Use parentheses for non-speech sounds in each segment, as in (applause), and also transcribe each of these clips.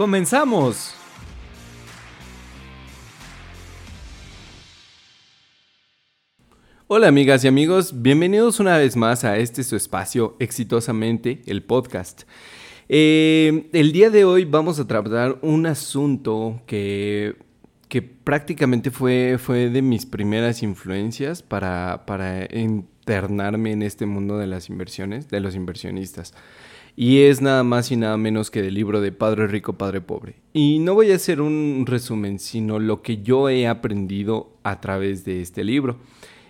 ¡comenzamos! Hola amigas y amigos, bienvenidos una vez más a este su espacio Exitosamente, el podcast. Eh, el día de hoy vamos a tratar un asunto que, que prácticamente fue, fue de mis primeras influencias para, para internarme en este mundo de las inversiones, de los inversionistas. Y es nada más y nada menos que del libro de Padre Rico, Padre Pobre. Y no voy a hacer un resumen, sino lo que yo he aprendido a través de este libro.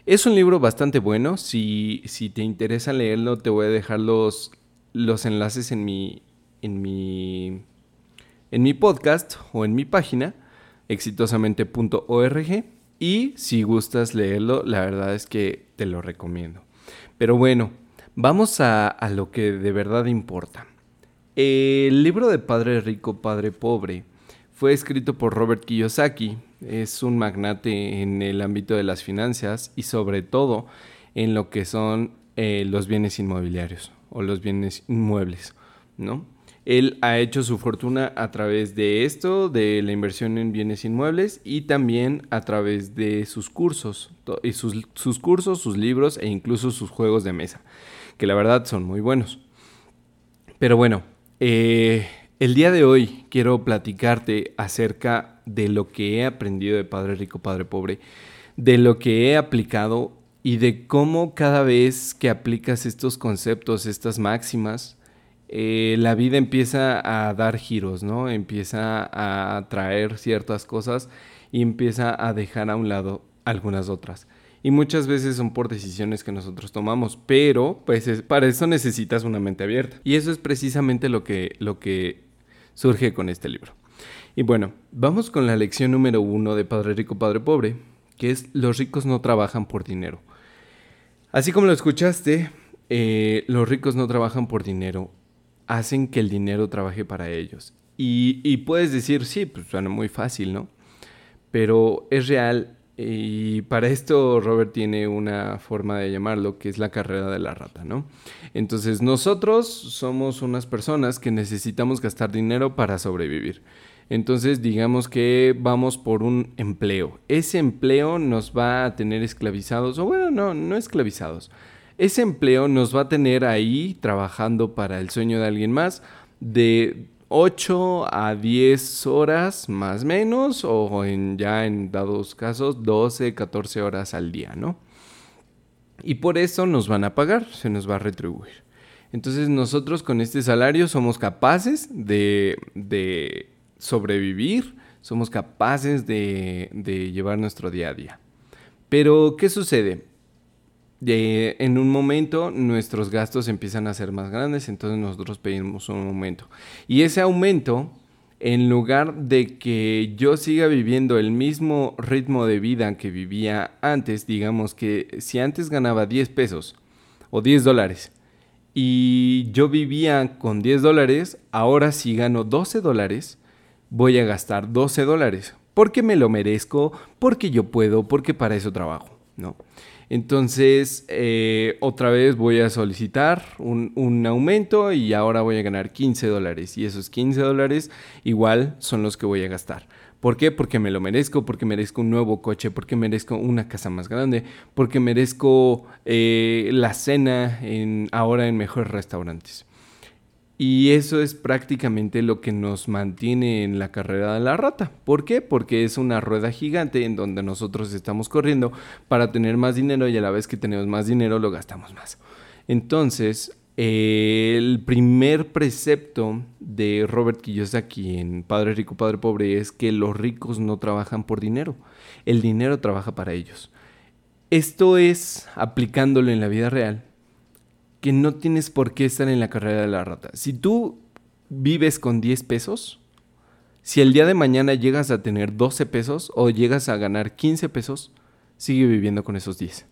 Es un libro bastante bueno. Si, si te interesa leerlo, te voy a dejar los, los enlaces en mi, en, mi, en mi podcast o en mi página, exitosamente.org. Y si gustas leerlo, la verdad es que te lo recomiendo. Pero bueno, vamos a, lo que de verdad importa. El libro de Padre Rico, Padre Pobre fue escrito por Robert Kiyosaki. Es un magnate en el ámbito de las finanzas y sobre todo en lo que son eh, los bienes inmobiliarios o los bienes inmuebles, ¿no? Él ha hecho su fortuna a través de esto, de la inversión en bienes inmuebles y también a través de sus cursos, y sus, cursos, sus libros e incluso sus juegos de mesa, que la verdad son muy buenos. Pero bueno, eh, el día de hoy quiero platicarte acerca de lo que he aprendido de Padre Rico, Padre Pobre, de lo que he aplicado y de cómo cada vez que aplicas estos conceptos, estas máximas, eh, la vida empieza a dar giros, ¿no? Empieza a traer ciertas cosas y empieza a dejar a un lado algunas otras. Y muchas veces son por decisiones que nosotros tomamos, pero pues para eso necesitas una mente abierta. Y eso es precisamente lo que, lo que surge con este libro. Y bueno, vamos con la lección número uno de Padre Rico, Padre Pobre, que es los ricos no trabajan por dinero. Así como lo escuchaste, eh, los ricos no trabajan por dinero hacen que el dinero trabaje para ellos. Y, puedes decir, sí, pues suena muy fácil, ¿no? Pero es real y para esto Robert tiene una forma de llamarlo que es la carrera de la rata, ¿no? Entonces nosotros somos unas personas que necesitamos gastar dinero para sobrevivir. Entonces digamos que vamos por un empleo. Ese empleo nos va a tener esclavizados, o bueno, no, no esclavizados ese empleo nos va a tener ahí trabajando para el sueño de alguien más de 8 a 10 horas más menos o en, ya en dados casos 12, 14 horas al día, ¿no? Y por eso nos van a pagar, se nos va a retribuir. Entonces nosotros con este salario somos capaces de, de sobrevivir, somos capaces de, de llevar nuestro día a día. Pero, ¿qué sucede? En un momento nuestros gastos empiezan a ser más grandes, entonces nosotros pedimos un aumento. Y ese aumento, en lugar de que yo siga viviendo el mismo ritmo de vida que vivía antes, digamos que si antes ganaba 10 pesos o 10 dólares y yo vivía con 10 dólares, ahora si gano 12 dólares, voy a gastar 12 dólares. Porque me lo merezco, porque yo puedo, porque para eso trabajo, ¿no? Entonces, eh, otra vez voy a solicitar un, aumento y ahora voy a ganar 15 dólares. Y esos 15 dólares igual son los que voy a gastar. ¿Por qué? Porque me lo merezco, porque merezco un nuevo coche, porque merezco una casa más grande, porque merezco eh, la cena en, ahora en mejores restaurantes. Y eso es prácticamente lo que nos mantiene en la carrera de la rata. ¿Por qué? Porque es una rueda gigante en donde nosotros estamos corriendo para tener más dinero y a la vez que tenemos más dinero lo gastamos más. Entonces, el primer precepto de Robert Kiyosaki en Padre Rico, Padre Pobre es que los ricos no trabajan por dinero. El dinero trabaja para ellos. Esto es aplicándolo en la vida real que no tienes por qué estar en la carrera de la rata. Si tú vives con 10 pesos, Si el día de mañana llegas a tener 12 pesos o llegas a ganar 15 pesos, sigue viviendo con esos 10.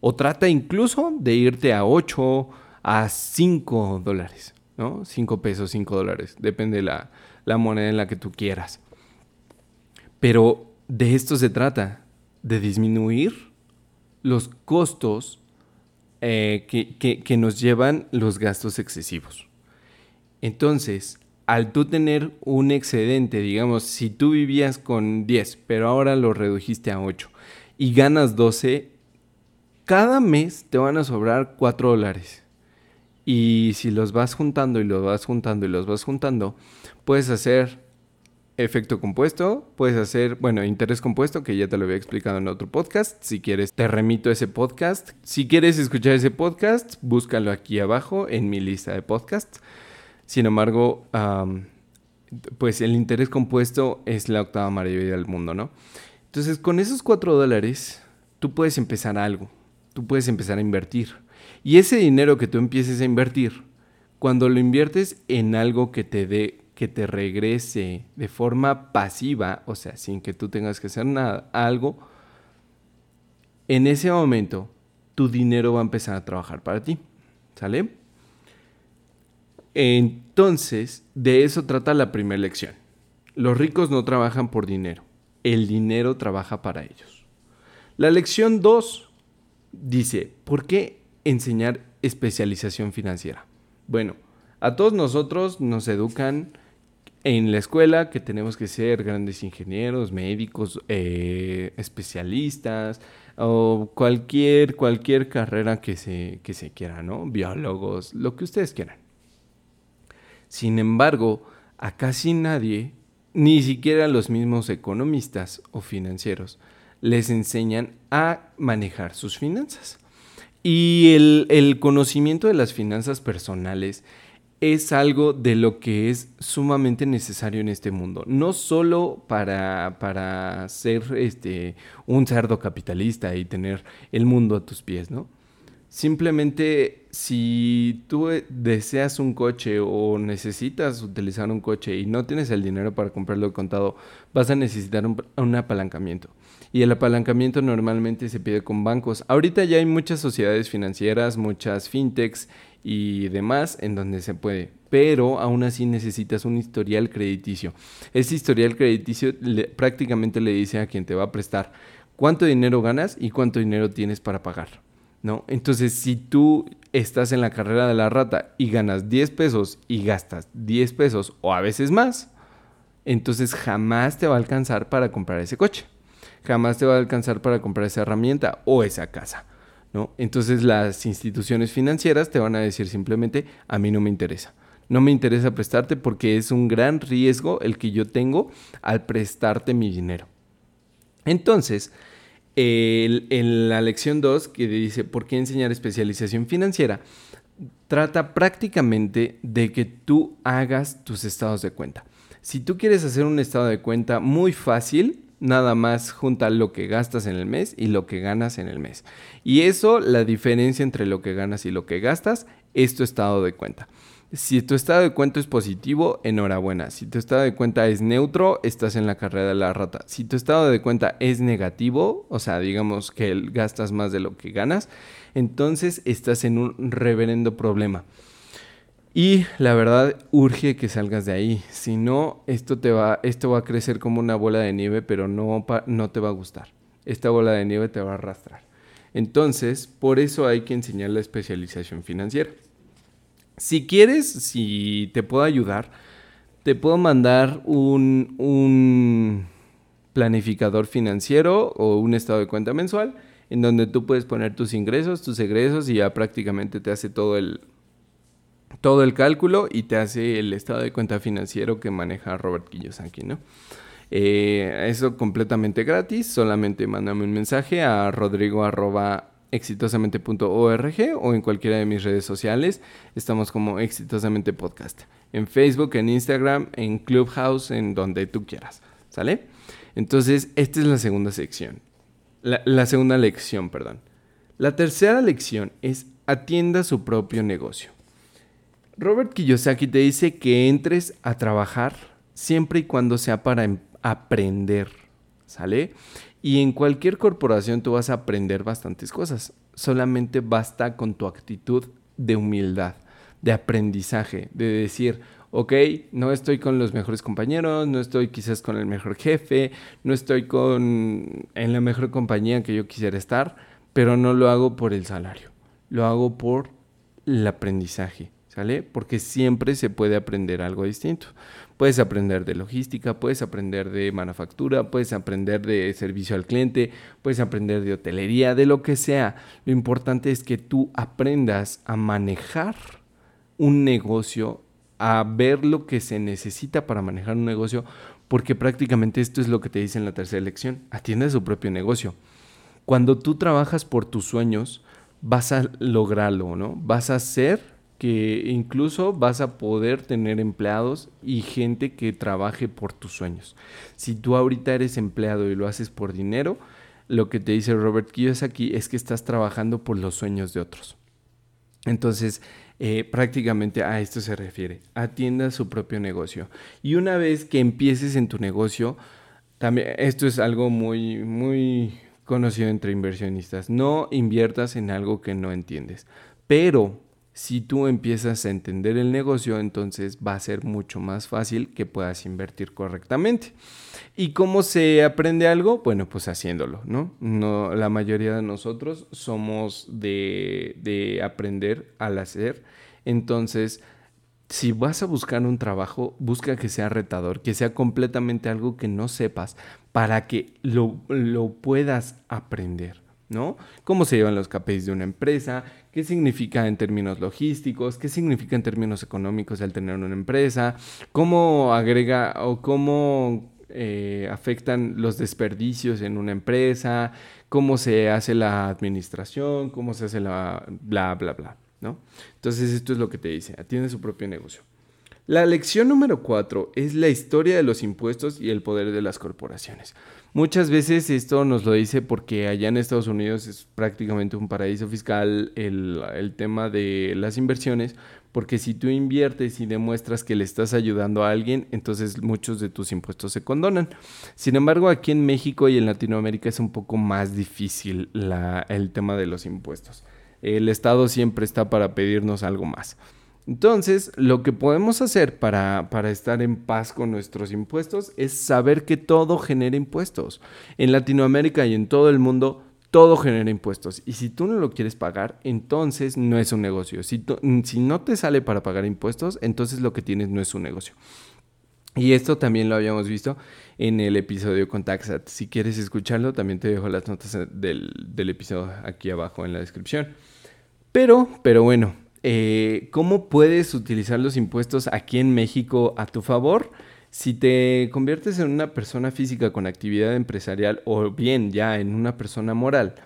O trata incluso de irte a 8, a 5 dólares, ¿no? 5 pesos, 5 dólares, depende de la, la moneda en la que tú quieras. Pero de esto se trata, de disminuir los costos eh, que, nos llevan los gastos excesivos. Entonces, al tú tener un excedente, digamos, si tú vivías con 10, pero ahora lo redujiste a 8 y ganas 12, cada mes te van a sobrar 4 dólares. Y si los vas juntando y los vas juntando y los vas juntando, puedes hacer efecto compuesto, puedes hacer, bueno, interés compuesto, que ya te lo había explicado en otro podcast. Si quieres, te remito a ese podcast. Si quieres escuchar ese podcast, búscalo aquí abajo en mi lista de podcasts. Sin embargo, pues el interés compuesto es la octava maravilla del mundo, ¿no? Entonces, con esos cuatro dólares, tú puedes empezar algo. Tú puedes empezar a invertir. Y ese dinero que tú empieces a invertir, cuando lo inviertes en algo que te dé que te regrese de forma pasiva, o sea, sin que tú tengas que hacer nada, algo, en ese momento tu dinero va a empezar a trabajar para ti. ¿Sale? Entonces, de eso trata la primera lección. Los ricos no trabajan por dinero, el dinero trabaja para ellos. La lección 2 dice, ¿por qué enseñar especialización financiera? Bueno, a todos nosotros nos educan en la escuela que tenemos que ser grandes ingenieros, médicos, eh, especialistas o cualquier, cualquier carrera que se, que se quiera, ¿no? Biólogos, lo que ustedes quieran. Sin embargo, a casi nadie, ni siquiera los mismos economistas o financieros, les enseñan a manejar sus finanzas. Y el, el conocimiento de las finanzas personales es algo de lo que es sumamente necesario en este mundo. No solo para, para ser este, un cerdo capitalista y tener el mundo a tus pies, ¿no? Simplemente si tú deseas un coche o necesitas utilizar un coche y no tienes el dinero para comprarlo contado, vas a necesitar un, un apalancamiento. Y el apalancamiento normalmente se pide con bancos. Ahorita ya hay muchas sociedades financieras, muchas fintechs y demás en donde se puede. Pero aún así necesitas un historial crediticio. Ese historial crediticio prácticamente le dice a quien te va a prestar cuánto dinero ganas y cuánto dinero tienes para pagar. ¿no? Entonces, si tú estás en la carrera de la rata y ganas 10 pesos y gastas 10 pesos o a veces más, entonces jamás te va a alcanzar para comprar ese coche. Jamás te va a alcanzar para comprar esa herramienta o esa casa. ¿No? Entonces las instituciones financieras te van a decir simplemente, a mí no me interesa. No me interesa prestarte porque es un gran riesgo el que yo tengo al prestarte mi dinero. Entonces, en la lección 2, que dice, ¿por qué enseñar especialización financiera? Trata prácticamente de que tú hagas tus estados de cuenta. Si tú quieres hacer un estado de cuenta muy fácil, nada más junta lo que gastas en el mes y lo que ganas en el mes. Y eso, la diferencia entre lo que ganas y lo que gastas, es tu estado de cuenta. Si tu estado de cuenta es positivo, enhorabuena. Si tu estado de cuenta es neutro, estás en la carrera de la rata. Si tu estado de cuenta es negativo, o sea, digamos que gastas más de lo que ganas, entonces estás en un reverendo problema. Y la verdad urge que salgas de ahí. Si no, esto, te va, esto va a crecer como una bola de nieve, pero no, no te va a gustar. Esta bola de nieve te va a arrastrar. Entonces, por eso hay que enseñar la especialización financiera. Si quieres, si te puedo ayudar, te puedo mandar un, un planificador financiero o un estado de cuenta mensual en donde tú puedes poner tus ingresos, tus egresos y ya prácticamente te hace todo el, todo el cálculo y te hace el estado de cuenta financiero que maneja Robert Kiyosaki, ¿no? Eh, eso completamente gratis, solamente mándame un mensaje a rodrigo exitosamente.org o en cualquiera de mis redes sociales. Estamos como Exitosamente Podcast. En Facebook, en Instagram, en Clubhouse, en donde tú quieras. ¿Sale? Entonces, esta es la segunda sección. la segunda lección, perdón. La tercera lección es atienda su propio negocio. Robert Kiyosaki te dice que entres a trabajar siempre y cuando sea para em, aprender, ¿sale? Y en cualquier corporación tú vas a aprender bastantes cosas. Solamente basta con tu actitud de humildad, de aprendizaje, de decir, ok, no estoy con los mejores compañeros, no estoy quizás con el mejor jefe, no estoy con en la mejor compañía que yo quisiera estar, pero no lo hago por el salario, lo hago por el aprendizaje, Porque siempre se puede aprender algo distinto. Puedes aprender de logística, puedes aprender de manufactura, puedes aprender de servicio al cliente, puedes aprender de hotelería, de lo que sea. Lo importante es que tú aprendas a manejar un negocio a ver lo que se necesita para manejar un negocio, porque prácticamente esto es lo que te dice en la tercera lección, atiende su propio negocio. Cuando tú trabajas por tus sueños, vas a lograrlo, ¿no? Vas a hacer que incluso vas a poder tener empleados y gente que trabaje por tus sueños. Si tú ahorita eres empleado y lo haces por dinero, lo que te dice Robert Kiyosaki es que estás trabajando por los sueños de otros. Entonces, eh, prácticamente a esto se refiere. Atienda su propio negocio. Y una vez que empieces en tu negocio, también esto es algo muy, muy conocido entre inversionistas. No inviertas en algo que no entiendes. Pero si tú empiezas a entender el negocio, entonces va a ser mucho más fácil que puedas invertir correctamente. ¿Y cómo se aprende algo? Bueno, pues haciéndolo, ¿no? no la mayoría de nosotros somos de, de aprender al hacer. Entonces, si vas a buscar un trabajo, busca que sea retador, que sea completamente algo que no sepas para que lo, lo puedas aprender. ¿no? ¿Cómo se llevan los KPIs de una empresa? ¿Qué significa en términos logísticos? ¿Qué significa en términos económicos el tener una empresa? ¿Cómo agrega o cómo eh, afectan los desperdicios en una empresa? ¿Cómo se hace la administración? ¿Cómo se hace la bla, bla, bla? ¿no? Entonces esto es lo que te dice, atiende su propio negocio. La lección número cuatro es la historia de los impuestos y el poder de las corporaciones. Muchas veces esto nos lo dice porque allá en Estados Unidos es prácticamente un paraíso fiscal el, tema de las inversiones, porque si tú inviertes y demuestras que le estás ayudando a alguien, entonces muchos de tus impuestos se condonan. Sin embargo, aquí en México y en Latinoamérica es un poco más difícil el tema de los impuestos. El Estado siempre está para pedirnos algo más. Entonces, lo que podemos hacer para, estar en paz con nuestros impuestos es saber que todo genera impuestos. En Latinoamérica y en todo el mundo, todo genera impuestos. Y si tú no lo quieres pagar, entonces no es un negocio. Si, si no te sale para pagar impuestos, entonces lo que tienes no es un negocio. Y esto también lo habíamos visto en el episodio con Taxat. Si quieres escucharlo, también te dejo las notas del, del episodio aquí abajo en la descripción. Pero, pero bueno, eh, ¿cómo puedes utilizar los impuestos aquí en México a tu favor? Si te conviertes en una persona física con actividad empresarial o bien ya en una persona moral,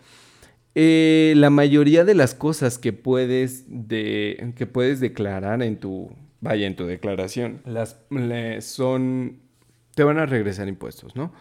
eh, la mayoría de las cosas que puedes, de, que puedes declarar en tu, vaya, en tu declaración, las, son, te van a regresar impuestos, ¿no?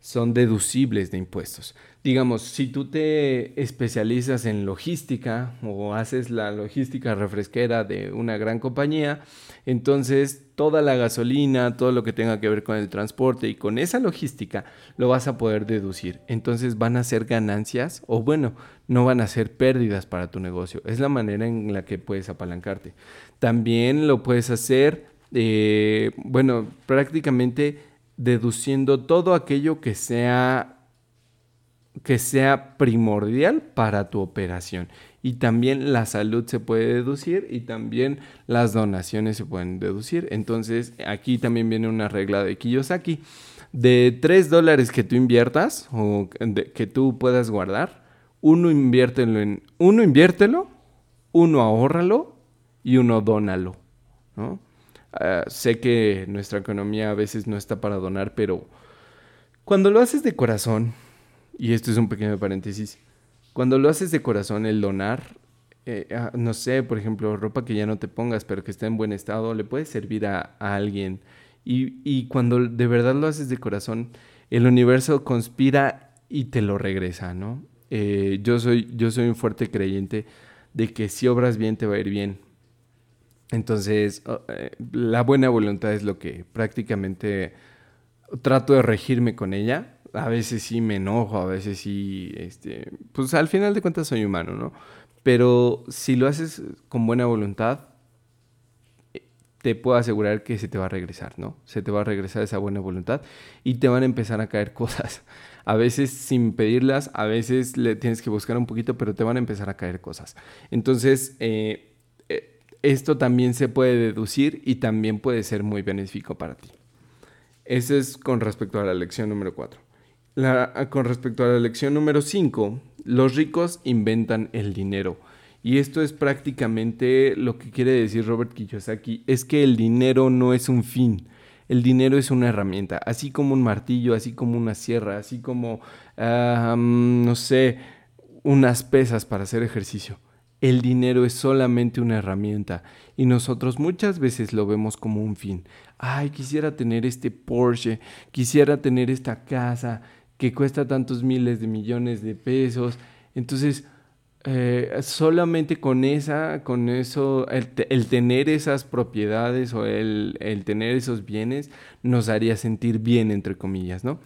Son deducibles de impuestos digamos, si tú te especializas en logística o haces la logística refresquera de una gran compañía, entonces toda la gasolina, todo lo que tenga que ver con el transporte y con esa logística lo vas a poder deducir. Entonces van a ser ganancias o bueno, no van a ser pérdidas para tu negocio. Es la manera en la que puedes apalancarte. También lo puedes hacer, eh, bueno, prácticamente deduciendo todo aquello que sea que sea primordial para tu operación. Y también la salud se puede deducir y también las donaciones se pueden deducir. Entonces aquí también viene una regla de Kiyosaki. De 3 dólares que tú inviertas o que tú puedas guardar, uno inviértelo uno inviértelo, uno ahórralo y uno dónalo. ¿no? Ah, sé que nuestra economía a veces no está para donar, pero cuando lo haces de corazón, y esto es un pequeño paréntesis, cuando lo haces de corazón, el donar, eh, ah, no sé, por ejemplo, ropa que ya no te pongas, pero que está en buen estado, le puede servir a, alguien. Y, cuando de verdad lo haces de corazón, el universo conspira y te lo regresa, ¿no? Eh, yo, soy, yo soy un fuerte creyente de que si obras bien te va a ir bien. Entonces, eh, la buena voluntad es lo que prácticamente trato de regirme con ella. A veces sí me enojo, a veces sí, este, pues al final de cuentas soy humano, ¿no? Pero si lo haces con buena voluntad, te puedo asegurar que se te va a regresar, ¿no? Se te va a regresar esa buena voluntad y te van a empezar a caer (laughs) cosas. A veces sin pedirlas, a veces le tienes que buscar un poquito, pero te van a empezar a caer cosas. Entonces, eh, eh, esto también se puede deducir y también puede ser muy benéfico para ti. Eso es con respecto a la lección número 4. con respecto a la lección número 5, los ricos inventan el dinero. Y esto es prácticamente lo que quiere decir Robert Kiyosaki, es que el dinero no es un fin, el dinero es una herramienta, así como un martillo, así como una sierra, así como, no sé, unas pesas para hacer ejercicio. El dinero es solamente una herramienta y nosotros muchas veces lo vemos como un fin. Ay, quisiera tener este Porsche, quisiera tener esta casa que cuesta tantos miles de millones de pesos. Entonces, eh, solamente con esa, con eso, el, tener esas propiedades o el, tener esos bienes nos haría sentir bien, entre comillas, ¿no?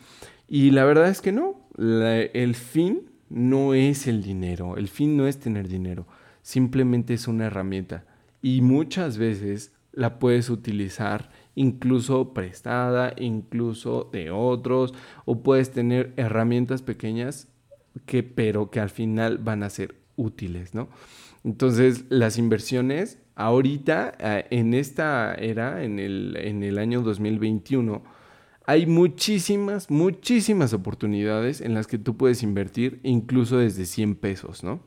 Y la verdad es que no, el fin no es el dinero, el fin no es tener dinero, simplemente es una herramienta y muchas veces la puedes utilizar incluso prestada, incluso de otros, o puedes tener herramientas pequeñas que pero que al final van a ser útiles, ¿no? Entonces, las inversiones, ahorita, eh, en esta era, en el, en el año 2021, hay muchísimas, muchísimas oportunidades en las que tú puedes invertir, incluso desde 100 pesos, ¿no?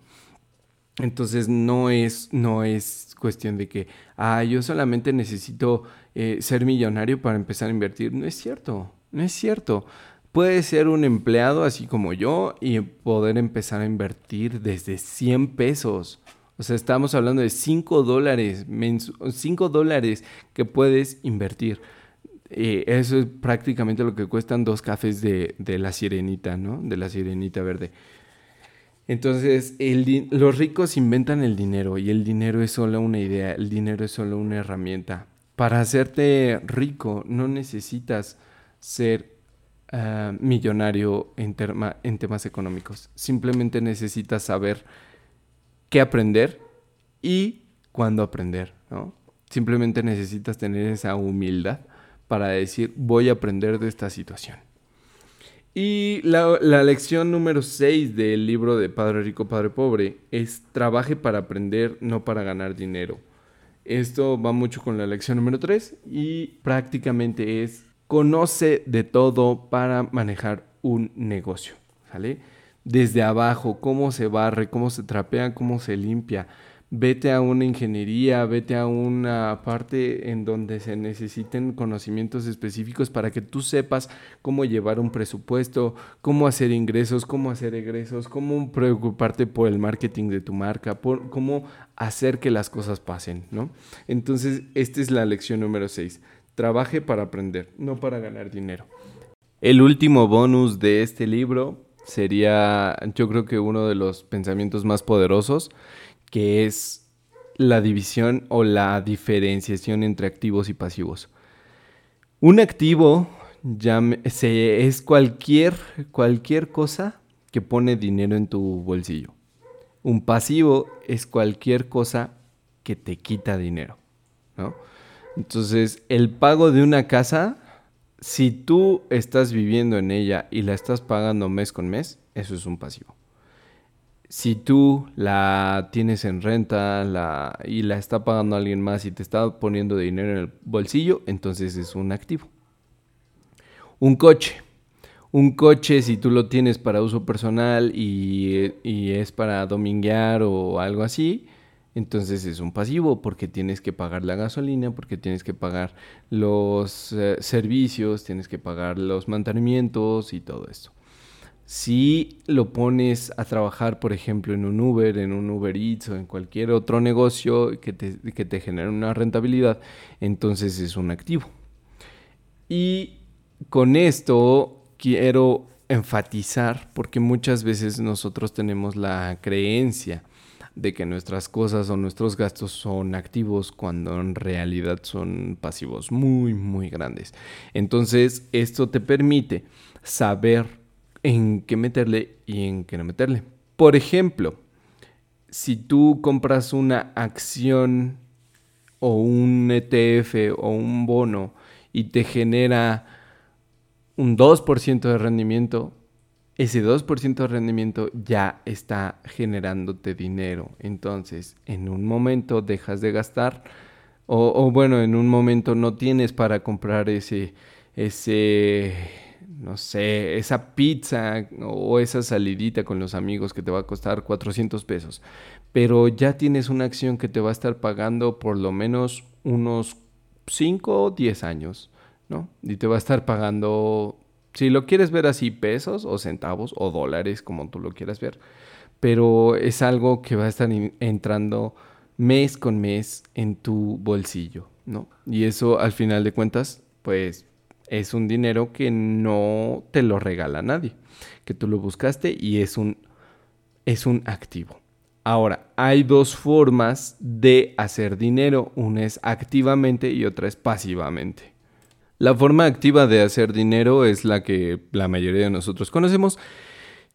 Entonces no es, no es cuestión de que, ah, yo solamente necesito eh, ser millonario para empezar a invertir. No es cierto, no es cierto. Puedes ser un empleado así como yo y poder empezar a invertir desde 100 pesos. O sea, estamos hablando de 5 dólares, 5 dólares que puedes invertir. Eh, eso es prácticamente lo que cuestan dos cafés de, la sirenita, ¿no? De la sirenita verde. Entonces, los ricos inventan el dinero y el dinero es solo una idea, el dinero es solo una herramienta. Para hacerte rico no necesitas ser eh, millonario en, en temas económicos. Simplemente necesitas saber qué aprender y cuándo aprender, ¿no? Simplemente necesitas tener esa humildad para decir, voy a aprender de esta situación. Y la, la lección número 6 del libro de Padre Rico, Padre Pobre es trabaje para aprender, no para ganar dinero. Esto va mucho con la lección número 3 y prácticamente es conoce de todo para manejar un negocio, ¿sale? Desde abajo, cómo se barre, cómo se trapea, cómo se limpia. Vete a una ingeniería, vete a una parte en donde se necesiten conocimientos específicos para que tú sepas cómo llevar un presupuesto, cómo hacer ingresos, cómo hacer egresos, cómo preocuparte por el marketing de tu marca, por cómo hacer que las cosas pasen, ¿no? Entonces, esta es la lección número 6 Trabaje para aprender, no para ganar dinero. El último bonus de este libro sería, yo creo que uno de los pensamientos más poderosos, que es la división o la diferenciación entre activos y pasivos. Un activo es cualquier, cualquier cosa que pone dinero en tu bolsillo. Un pasivo es cualquier cosa que te quita dinero. Entonces, el pago de una casa, si tú estás viviendo en ella y la estás pagando mes con mes, eso es un pasivo. Si tú la tienes en renta y la está pagando alguien más y te está poniendo dinero en el bolsillo, entonces es un activo. Un coche. Un coche, si tú lo tienes para uso personal y, es para dominguear o algo así, entonces es un pasivo porque tienes que pagar la gasolina, porque tienes que pagar los eh, servicios, tienes que pagar los mantenimientos y todo esto. Si lo pones a trabajar, por ejemplo, en un Uber, en un Uber Eats o en cualquier otro negocio que te, que te genere una rentabilidad, entonces es un activo. Y con esto quiero enfatizar, porque muchas veces nosotros tenemos la creencia de que nuestras cosas o nuestros gastos son activos cuando en realidad son pasivos muy, muy grandes. Entonces, esto te permite saber en qué meterle y en qué no meterle. Por ejemplo, si tú compras una acción o un ETF o un bono y te genera un 2% de rendimiento, ese 2% de rendimiento ya está generándote dinero. Entonces, en un momento dejas de gastar o, bueno, en un momento no tienes para comprar ese, ese, no sé, esa pizza o esa salidita con los amigos que te va a costar 400 pesos. Pero ya tienes una acción que te va a estar pagando por lo menos unos 5 o 10 años, ¿no? Y te va a estar pagando si lo quieres ver así, pesos o centavos o dólares, como tú lo quieras ver. Pero es algo que va a estar entrando mes con mes en tu bolsillo, ¿no? Y eso al final de cuentas, pues es un dinero que no te lo regala nadie, que tú lo buscaste y es un, es un activo. Ahora, hay dos formas de hacer dinero, una es activamente y otra es pasivamente. La forma activa de hacer dinero es la que la mayoría de nosotros conocemos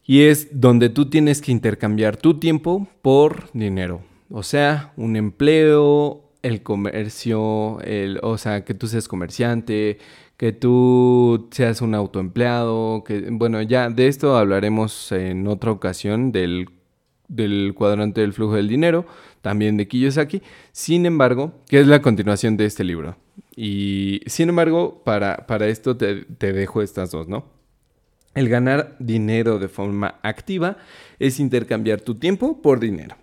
y es donde tú tienes que intercambiar tu tiempo por dinero. O sea, un empleo, el comercio, el, o sea, que tú seas comerciante, que tú seas un autoempleado, que bueno, ya de esto hablaremos en otra ocasión del, del cuadrante del flujo del dinero, también de Kiyosaki. Sin embargo, ¿qué es la continuación de este libro? Y sin embargo, para, para esto te, te dejo estas dos, ¿no? El ganar dinero de forma activa es intercambiar tu tiempo por dinero.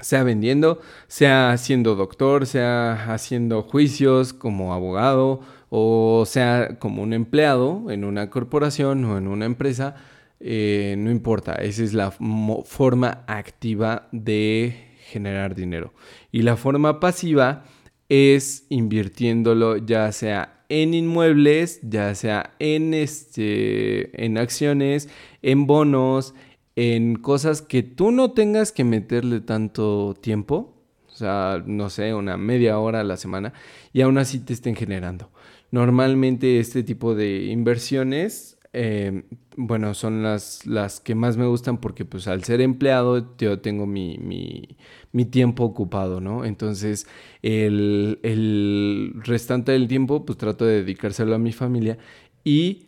Sea vendiendo, sea siendo doctor, sea haciendo juicios como abogado o sea como un empleado en una corporación o en una empresa, eh, no importa, esa es la forma activa de generar dinero. Y la forma pasiva es invirtiéndolo ya sea en inmuebles, ya sea en, este, en acciones, en bonos, en cosas que tú no tengas que meterle tanto tiempo, o sea, no sé, una media hora a la semana, y aún así te estén generando. Normalmente este tipo de inversiones eh, bueno, son las, las que más me gustan porque pues al ser empleado yo tengo mi, mi, tiempo ocupado, ¿no? Entonces el, el, restante del tiempo pues trato de dedicárselo a mi familia y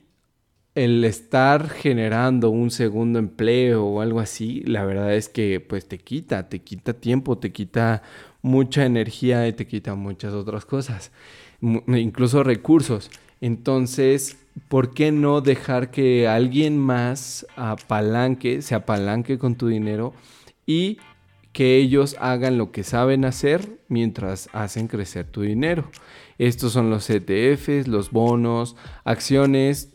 el estar generando un segundo empleo o algo así, la verdad es que pues te quita, te quita tiempo, te quita mucha energía y te quita muchas otras cosas, incluso recursos. Entonces, ¿por qué no dejar que alguien más apalanque, se apalanque con tu dinero y que ellos hagan lo que saben hacer mientras hacen crecer tu dinero? Estos son los ETFs, los bonos, acciones,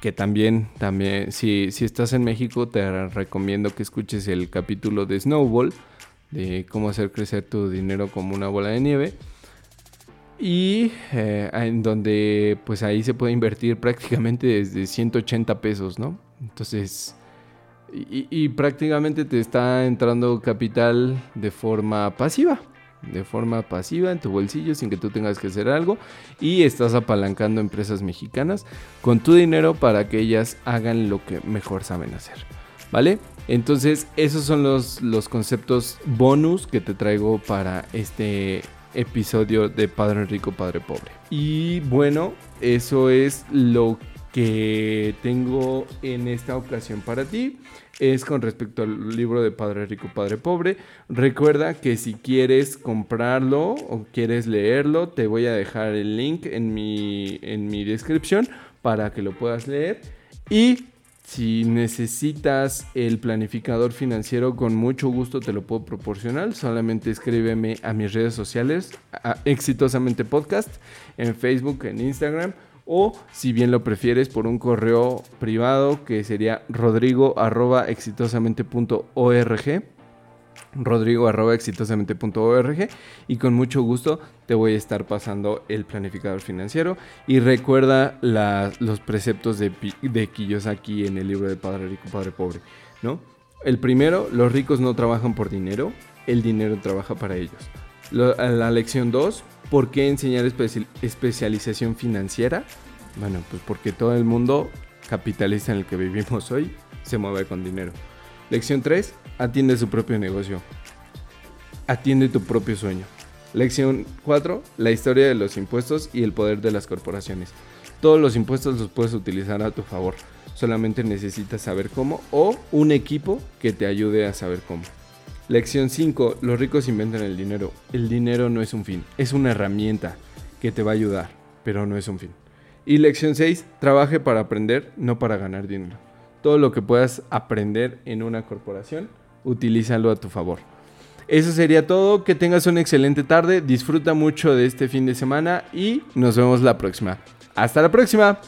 que también, también si, si estás en México, te recomiendo que escuches el capítulo de Snowball, de cómo hacer crecer tu dinero como una bola de nieve y eh, en donde pues ahí se puede invertir prácticamente desde 180 pesos, ¿no? Entonces, y, prácticamente te está entrando capital de forma pasiva, de forma pasiva en tu bolsillo sin que tú tengas que hacer algo y estás apalancando empresas mexicanas con tu dinero para que ellas hagan lo que mejor saben hacer, ¿vale? Entonces, esos son los, los conceptos bonus que te traigo para este episodio de Padre Rico, Padre Pobre. Y bueno, eso es lo que tengo en esta ocasión para ti es con respecto al libro de Padre Rico, Padre Pobre. Recuerda que si quieres comprarlo o quieres leerlo, te voy a dejar el link en mi, en mi descripción para que lo puedas leer. Y si necesitas el planificador financiero, con mucho gusto te lo puedo proporcionar. Solamente escríbeme a mis redes sociales, Exitosamente Podcast, en Facebook, en Instagram, o si bien lo prefieres, por un correo privado que sería rodrigo.exitosamente.org rodrigo.exitosamente.org y con mucho gusto te voy a estar pasando el planificador financiero y recuerda los preceptos de, de Kiyosaki en el libro de Padre Rico, Padre Pobre, ¿no? El primero, los ricos no trabajan por dinero, el dinero trabaja para ellos. la lección 2, ¿por qué enseñar especialización financiera? Bueno, pues porque todo el mundo capitalista en el que vivimos hoy se mueve con dinero. Lección 3, atiende su propio negocio. Atiende tu propio sueño. Lección 4, la historia de los impuestos y el poder de las corporaciones. Todos los impuestos los puedes utilizar a tu favor. Solamente necesitas saber cómo o un equipo que te ayude a saber cómo. Lección 5. Los ricos inventan el dinero. El dinero no es un fin, es una herramienta que te va a ayudar, pero no es un fin. Y lección 6. Trabaje para aprender, no para ganar dinero. Todo lo que puedas aprender en una corporación, utilízalo a tu favor. Eso sería todo. Que tengas una excelente tarde. Disfruta mucho de este fin de semana y nos vemos la próxima. Hasta la próxima.